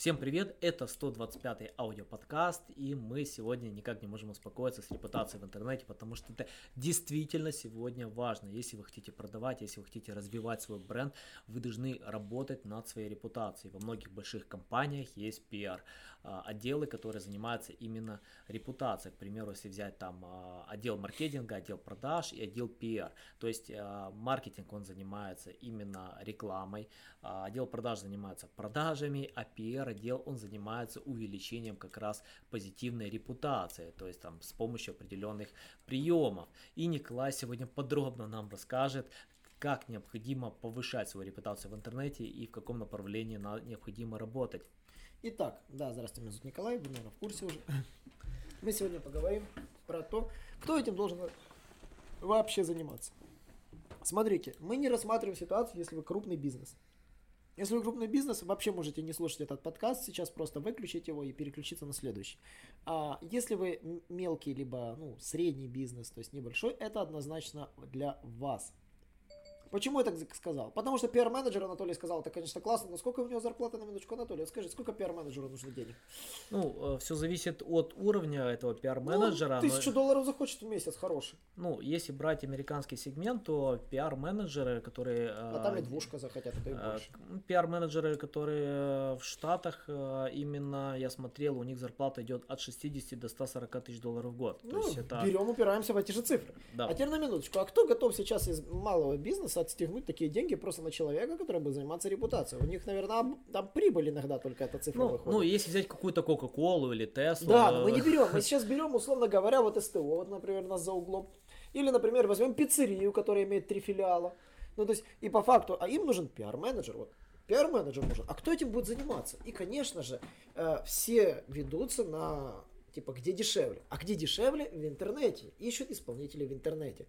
Всем привет, это 125-й аудиоподкаст, и мы сегодня никак не можем успокоиться с репутацией в интернете, потому что это действительно сегодня важно. Если вы хотите продавать, если вы хотите развивать свой бренд, вы должны работать над своей репутацией. Во многих больших компаниях есть PR а, отделы, которые занимаются именно репутацией. К примеру, если взять там а, отдел маркетинга, отдел продаж и отдел PR. То есть а, маркетинг, он занимается именно рекламой, отдел продаж занимается продажами, а PR отдел, он занимается увеличением как раз позитивной репутации, то есть там с помощью определенных приемов. И Николай сегодня подробно нам расскажет, как необходимо повышать свою репутацию в интернете и в каком направлении необходимо работать. Итак, да, здравствуйте, меня зовут Николай, вы, наверное, в курсе уже. Мы сегодня поговорим про то, кто этим должен вообще заниматься. Смотрите, мы не рассматриваем ситуацию, если вы крупный бизнес. Если вы крупный бизнес, вообще можете не слушать этот подкаст, сейчас просто выключить его и переключиться на следующий. А если вы мелкий, либо ну, средний бизнес, то есть небольшой, это однозначно для вас. Почему я так сказал? Потому что пиар-менеджер Анатолий сказал, это, конечно, классно, но сколько у него зарплата на минуточку, Анатолий? Скажи, сколько пиар-менеджеру нужно денег? Ну, э, все зависит от уровня этого пиар-менеджера. Ну, тысячу но... долларов захочет в месяц, хороший. Ну, если брать американский сегмент, то пиар-менеджеры, которые... Э, а там и двушка захотят, это и э, больше. Пиар-менеджеры, которые в Штатах, именно, я смотрел, у них зарплата идет от 60 до 140 тысяч долларов в год. Ну, то есть это... берем, упираемся в эти же цифры. Да. А теперь на минуточку, а кто готов сейчас из малого бизнеса отстегнуть такие деньги просто на человека, который будет заниматься репутацией. У них, наверное, там прибыль иногда только эта цифра ну, выходит. Ну, если взять какую-то Кока-Колу или Теслу. Да, но мы не берем. Мы сейчас берем, условно говоря, вот СТО, вот, например, у нас за углом. Или, например, возьмем пиццерию, которая имеет три филиала. Ну, то есть, и по факту, а им нужен пиар-менеджер. Вот пиар-менеджер нужен. А кто этим будет заниматься? И, конечно же, э, все ведутся на типа где дешевле. А где дешевле? В интернете. Ищут исполнителей в интернете.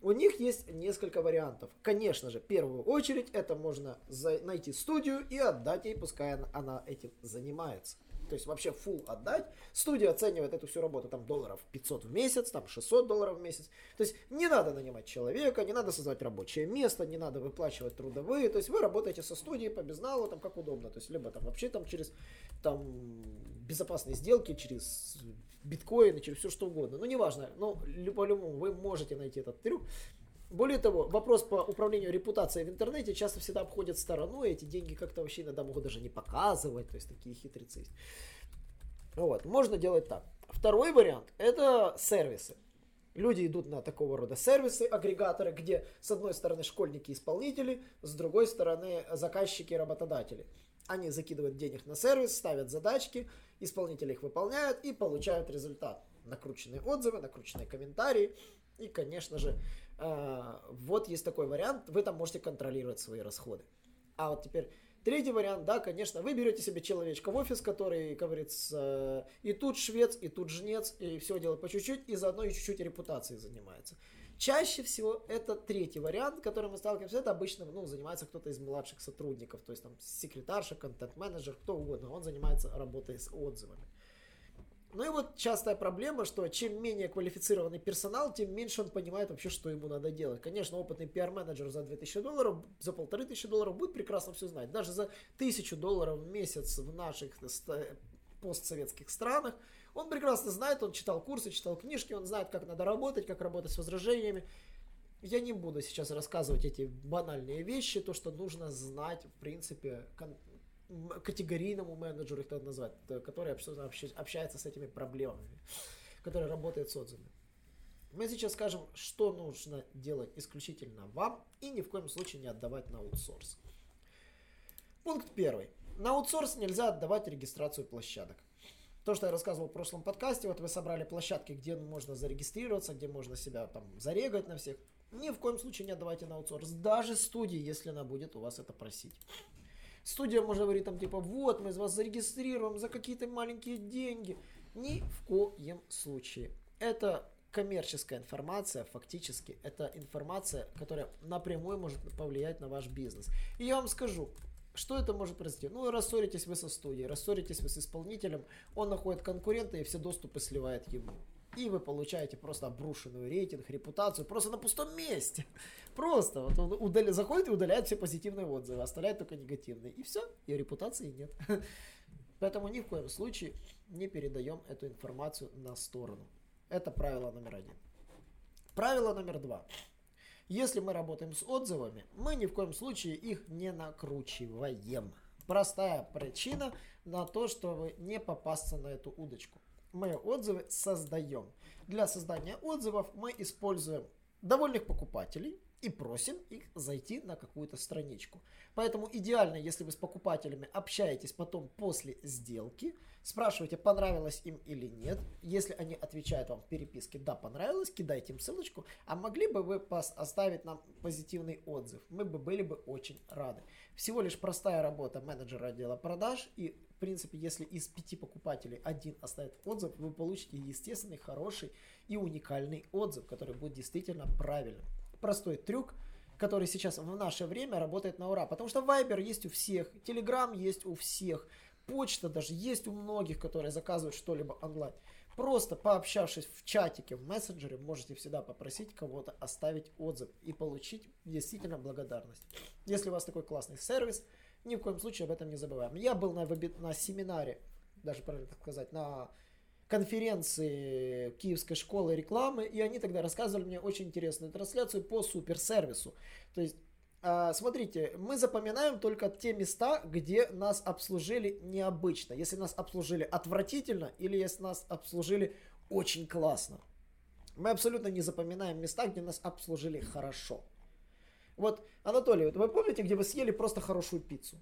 У них есть несколько вариантов. Конечно же, в первую очередь это можно найти студию и отдать ей, пускай она, она этим занимается. То есть вообще full отдать. Студия оценивает эту всю работу там долларов 500 в месяц, там 600 долларов в месяц. То есть не надо нанимать человека, не надо создавать рабочее место, не надо выплачивать трудовые. То есть вы работаете со студией по безналу, там как удобно. То есть либо там вообще там через там безопасные сделки, через биткоины, через все что угодно. Ну неважно, но по-любому вы можете найти этот трюк. Более того, вопрос по управлению репутацией в интернете часто всегда обходят стороной, эти деньги как-то вообще иногда могут даже не показывать, то есть такие хитрецы есть. Вот, можно делать так. Второй вариант – это сервисы. Люди идут на такого рода сервисы, агрегаторы, где с одной стороны школьники-исполнители, с другой стороны заказчики-работодатели. Они закидывают денег на сервис, ставят задачки, исполнители их выполняют и получают результат. Накрученные отзывы, накрученные комментарии. И, конечно же, э, вот есть такой вариант, вы там можете контролировать свои расходы. А вот теперь третий вариант, да, конечно, вы берете себе человечка в офис, который, говорится, и тут швец, и тут жнец, и все делает по чуть-чуть, и заодно и чуть-чуть репутацией занимается. Чаще всего это третий вариант, который мы сталкиваемся, это обычно ну, занимается кто-то из младших сотрудников, то есть там секретарша, контент-менеджер, кто угодно, он занимается работой с отзывами. Ну и вот частая проблема, что чем менее квалифицированный персонал, тем меньше он понимает вообще, что ему надо делать. Конечно, опытный пиар-менеджер за 2000 долларов, за 1500 долларов будет прекрасно все знать. Даже за 1000 долларов в месяц в наших постсоветских странах, он прекрасно знает, он читал курсы, читал книжки, он знает, как надо работать, как работать с возражениями. Я не буду сейчас рассказывать эти банальные вещи, то, что нужно знать, в принципе, категорийному менеджеру, их надо назвать, который общается с этими проблемами, который работает с отзывами. Мы сейчас скажем, что нужно делать исключительно вам и ни в коем случае не отдавать на аутсорс. Пункт первый. На аутсорс нельзя отдавать регистрацию площадок. То, что я рассказывал в прошлом подкасте, вот вы собрали площадки, где можно зарегистрироваться, где можно себя там зарегать на всех. Ни в коем случае не отдавайте на аутсорс. Даже студии, если она будет у вас это просить. Студия может говорить там типа, вот мы вас зарегистрируем за какие-то маленькие деньги. Ни в коем случае. Это коммерческая информация, фактически, это информация, которая напрямую может повлиять на ваш бизнес. И я вам скажу, что это может произойти? Ну, рассоритесь вы со студией, рассоритесь вы с исполнителем, он находит конкурента и все доступы сливает ему. И вы получаете просто обрушенную рейтинг, репутацию, просто на пустом месте. Просто вот он удаля... заходит и удаляет все позитивные отзывы, оставляет только негативные. И все, и репутации нет. Поэтому ни в коем случае не передаем эту информацию на сторону. Это правило номер один. Правило номер два. Если мы работаем с отзывами, мы ни в коем случае их не накручиваем. Простая причина на то, чтобы не попасться на эту удочку. Мы отзывы создаем. Для создания отзывов мы используем довольных покупателей, и просим их зайти на какую-то страничку. Поэтому идеально, если вы с покупателями общаетесь потом после сделки, спрашиваете, понравилось им или нет. Если они отвечают вам в переписке, да, понравилось, кидайте им ссылочку. А могли бы вы оставить нам позитивный отзыв? Мы бы были бы очень рады. Всего лишь простая работа менеджера отдела продаж. И, в принципе, если из пяти покупателей один оставит отзыв, вы получите естественный, хороший и уникальный отзыв, который будет действительно правильным простой трюк, который сейчас в наше время работает на ура. Потому что Viber есть у всех, Telegram есть у всех, почта даже есть у многих, которые заказывают что-либо онлайн. Просто пообщавшись в чатике, в мессенджере, можете всегда попросить кого-то оставить отзыв и получить действительно благодарность. Если у вас такой классный сервис, ни в коем случае об этом не забываем. Я был на, на семинаре, даже правильно сказать, на конференции Киевской школы рекламы, и они тогда рассказывали мне очень интересную трансляцию по суперсервису. То есть а, Смотрите, мы запоминаем только те места, где нас обслужили необычно. Если нас обслужили отвратительно или если нас обслужили очень классно. Мы абсолютно не запоминаем места, где нас обслужили хорошо. Вот, Анатолий, вот вы помните, где вы съели просто хорошую пиццу?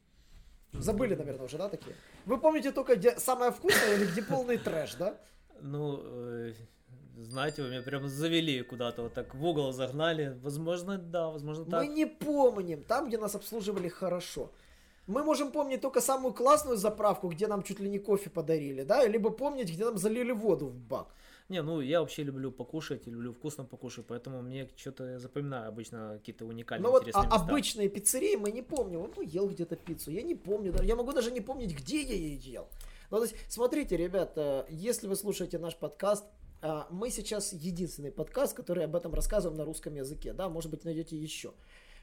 Забыли, наверное, уже, да, такие? Вы помните только, где самое вкусное или где полный трэш, да? Ну, э, знаете, вы меня прям завели куда-то, вот так в угол загнали. Возможно, да, возможно, так. Мы не помним там, где нас обслуживали хорошо. Мы можем помнить только самую классную заправку, где нам чуть ли не кофе подарили, да, либо помнить, где нам залили воду в бак. Не, ну я вообще люблю покушать, люблю вкусно покушать, поэтому мне что-то запоминаю обычно какие-то уникальные Ну вот а, обычные пиццерии мы не помним. Ну, ел где-то пиццу, я не помню. Я могу даже не помнить, где я ее ел. Ну, то есть, смотрите, ребята, если вы слушаете наш подкаст, а, мы сейчас единственный подкаст, который об этом рассказываем на русском языке, да, может быть, найдете еще.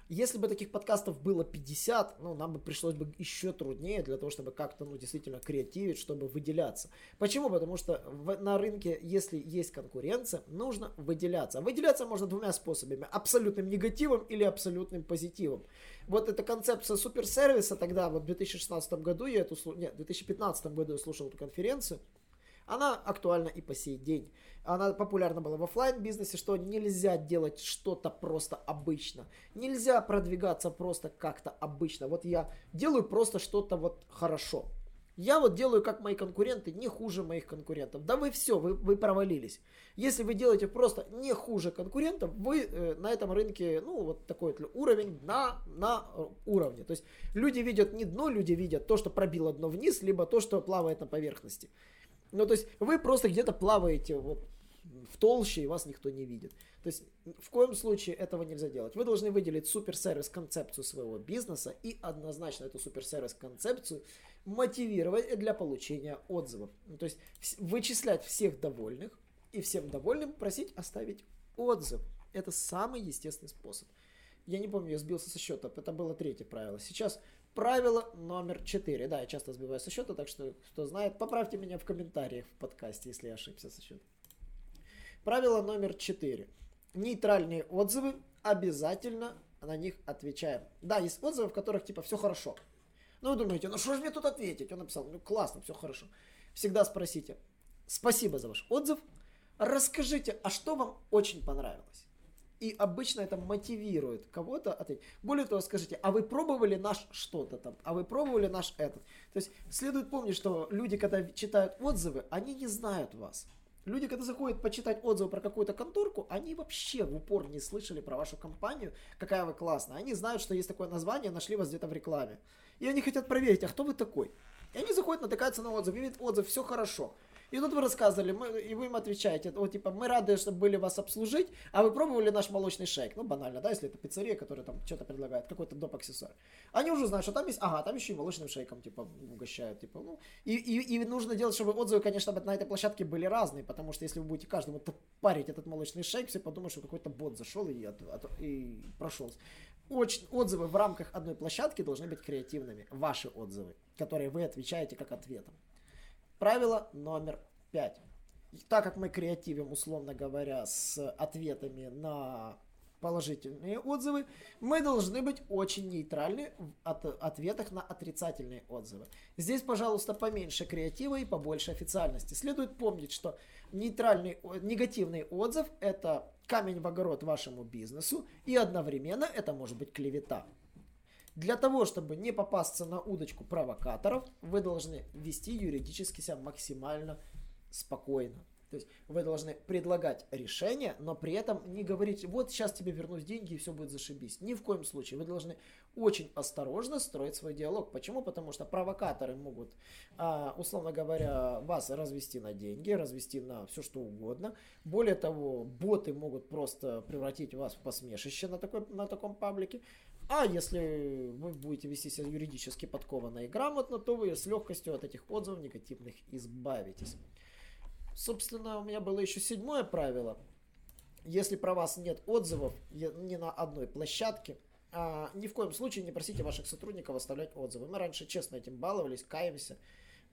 Если бы таких подкастов было 50, ну, нам бы пришлось бы еще труднее для того, чтобы как-то, ну, действительно креативить, чтобы выделяться. Почему? Потому что в, на рынке, если есть конкуренция, нужно выделяться. выделяться можно двумя способами. Абсолютным негативом или абсолютным позитивом. Вот эта концепция суперсервиса тогда, вот в 2016 году я эту, нет, в 2015 году я слушал эту конференцию, она актуальна и по сей день. Она популярна была в офлайн бизнесе, что нельзя делать что-то просто обычно. Нельзя продвигаться просто как-то обычно. Вот я делаю просто что-то вот хорошо. Я вот делаю как мои конкуренты, не хуже моих конкурентов. Да вы все, вы, вы провалились. Если вы делаете просто не хуже конкурентов, вы э, на этом рынке, ну, вот такой вот уровень на, на э, уровне. То есть люди видят не дно, люди видят то, что пробило дно вниз, либо то, что плавает на поверхности. Ну, то есть вы просто где-то плаваете вот, в толще, и вас никто не видит. То есть в коем случае этого нельзя делать. Вы должны выделить суперсервис концепцию своего бизнеса и однозначно эту суперсервис концепцию мотивировать для получения отзывов. Ну, то есть вычислять всех довольных и всем довольным просить оставить отзыв. Это самый естественный способ. Я не помню, я сбился со счета. Это было третье правило. Сейчас Правило номер четыре. Да, я часто сбиваю со счета, так что, кто знает, поправьте меня в комментариях в подкасте, если я ошибся со счета. Правило номер четыре. Нейтральные отзывы обязательно на них отвечаем. Да, есть отзывы, в которых типа все хорошо. Ну вы думаете, ну что же мне тут ответить? Он написал, ну классно, все хорошо. Всегда спросите, спасибо за ваш отзыв. Расскажите, а что вам очень понравилось? И обычно это мотивирует кого-то ответить. Более того, скажите, а вы пробовали наш что-то там? А вы пробовали наш этот? То есть следует помнить, что люди, когда читают отзывы, они не знают вас. Люди, когда заходят почитать отзывы про какую-то конторку, они вообще в упор не слышали про вашу компанию, какая вы классная. Они знают, что есть такое название, нашли вас где-то в рекламе. И они хотят проверить, а кто вы такой? И они заходят, натыкаются на отзыв, видят отзыв, все хорошо. И тут вы рассказывали, мы, и вы им отвечаете, вот типа, мы рады, что были вас обслужить, а вы пробовали наш молочный шейк? Ну, банально, да, если это пиццерия, которая там что-то предлагает, какой-то доп. аксессуар. Они уже знают, что там есть, ага, там еще и молочным шейком, типа, угощают, типа, ну. И, и, и нужно делать, чтобы отзывы, конечно, на этой площадке были разные, потому что если вы будете каждому парить этот молочный шейк, все подумают, что какой-то бот зашел и, от, от, и прошелся. Очень, отзывы в рамках одной площадки должны быть креативными. Ваши отзывы, которые вы отвечаете как ответом. Правило номер пять. Так как мы креативим, условно говоря, с ответами на положительные отзывы, мы должны быть очень нейтральны в от ответах на отрицательные отзывы. Здесь, пожалуйста, поменьше креатива и побольше официальности. Следует помнить, что нейтральный, негативный отзыв – это камень в огород вашему бизнесу, и одновременно это может быть клевета. Для того, чтобы не попасться на удочку провокаторов, вы должны вести юридически себя максимально спокойно. То есть вы должны предлагать решение, но при этом не говорить, вот сейчас тебе вернусь деньги и все будет зашибись. Ни в коем случае. Вы должны очень осторожно строить свой диалог. Почему? Потому что провокаторы могут, а, условно говоря, вас развести на деньги, развести на все что угодно. Более того, боты могут просто превратить вас в посмешище на, такой, на таком паблике. А если вы будете вести себя юридически подкованно и грамотно, то вы с легкостью от этих отзывов негативных избавитесь. Собственно, у меня было еще седьмое правило. Если про вас нет отзывов ни на одной площадке, а, ни в коем случае не просите ваших сотрудников оставлять отзывы. Мы раньше честно этим баловались, каемся.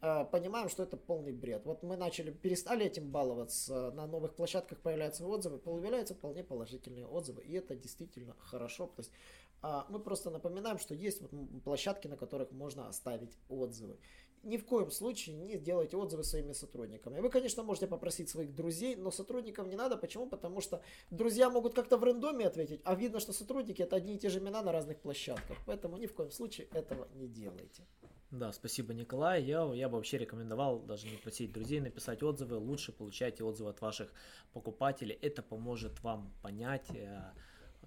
А, понимаем, что это полный бред. Вот мы начали, перестали этим баловаться, на новых площадках появляются отзывы, появляются вполне положительные отзывы, и это действительно хорошо. То есть мы просто напоминаем, что есть вот площадки, на которых можно оставить отзывы ни в коем случае не делайте отзывы своими сотрудниками. Вы, конечно, можете попросить своих друзей, но сотрудникам не надо. Почему? Потому что друзья могут как-то в рандоме ответить, а видно, что сотрудники это одни и те же имена на разных площадках. Поэтому ни в коем случае этого не делайте. Да, спасибо, Николай. Я, я бы вообще рекомендовал даже не просить друзей написать отзывы. Лучше получайте отзывы от ваших покупателей. Это поможет вам понять э,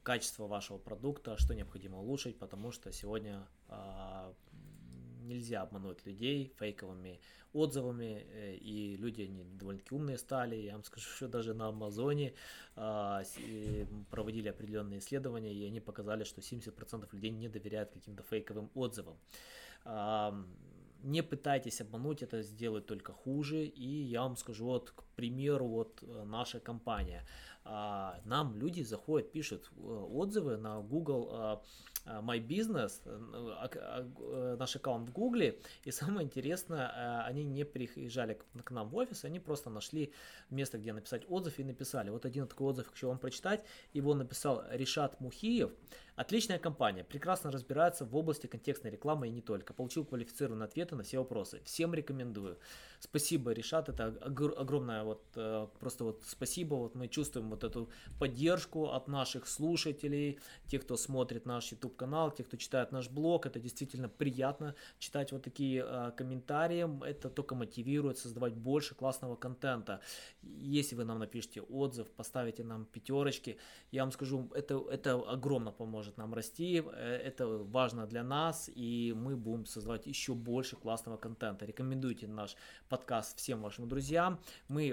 качество вашего продукта, что необходимо улучшить, потому что сегодня э, нельзя обмануть людей фейковыми отзывами, э, и люди они довольно-таки умные стали. Я вам скажу, что даже на Амазоне а, проводили определенные исследования, и они показали, что 70% людей не доверяют каким-то фейковым отзывам. А, не пытайтесь обмануть, это сделает только хуже. И я вам скажу, вот, к примеру, вот э, наша компания. А, нам люди заходят, пишут э, отзывы на Google Э, My Business, э, наш аккаунт в Гугле, и самое интересное, они не приезжали к нам в офис, они просто нашли место, где написать отзыв и написали. Вот один такой отзыв хочу вам прочитать, его написал Ришат Мухиев, Отличная компания, прекрасно разбирается в области контекстной рекламы и не только. Получил квалифицированные ответы на все вопросы. Всем рекомендую. Спасибо, Решат, это огромное вот просто вот спасибо. Вот мы чувствуем вот эту поддержку от наших слушателей, тех, кто смотрит наш YouTube канал, те, кто читает наш блог, это действительно приятно читать вот такие э, комментарии, это только мотивирует создавать больше классного контента. Если вы нам напишите отзыв, поставите нам пятерочки, я вам скажу, это, это огромно поможет нам расти, э, это важно для нас, и мы будем создавать еще больше классного контента. Рекомендуйте наш подкаст всем вашим друзьям, мы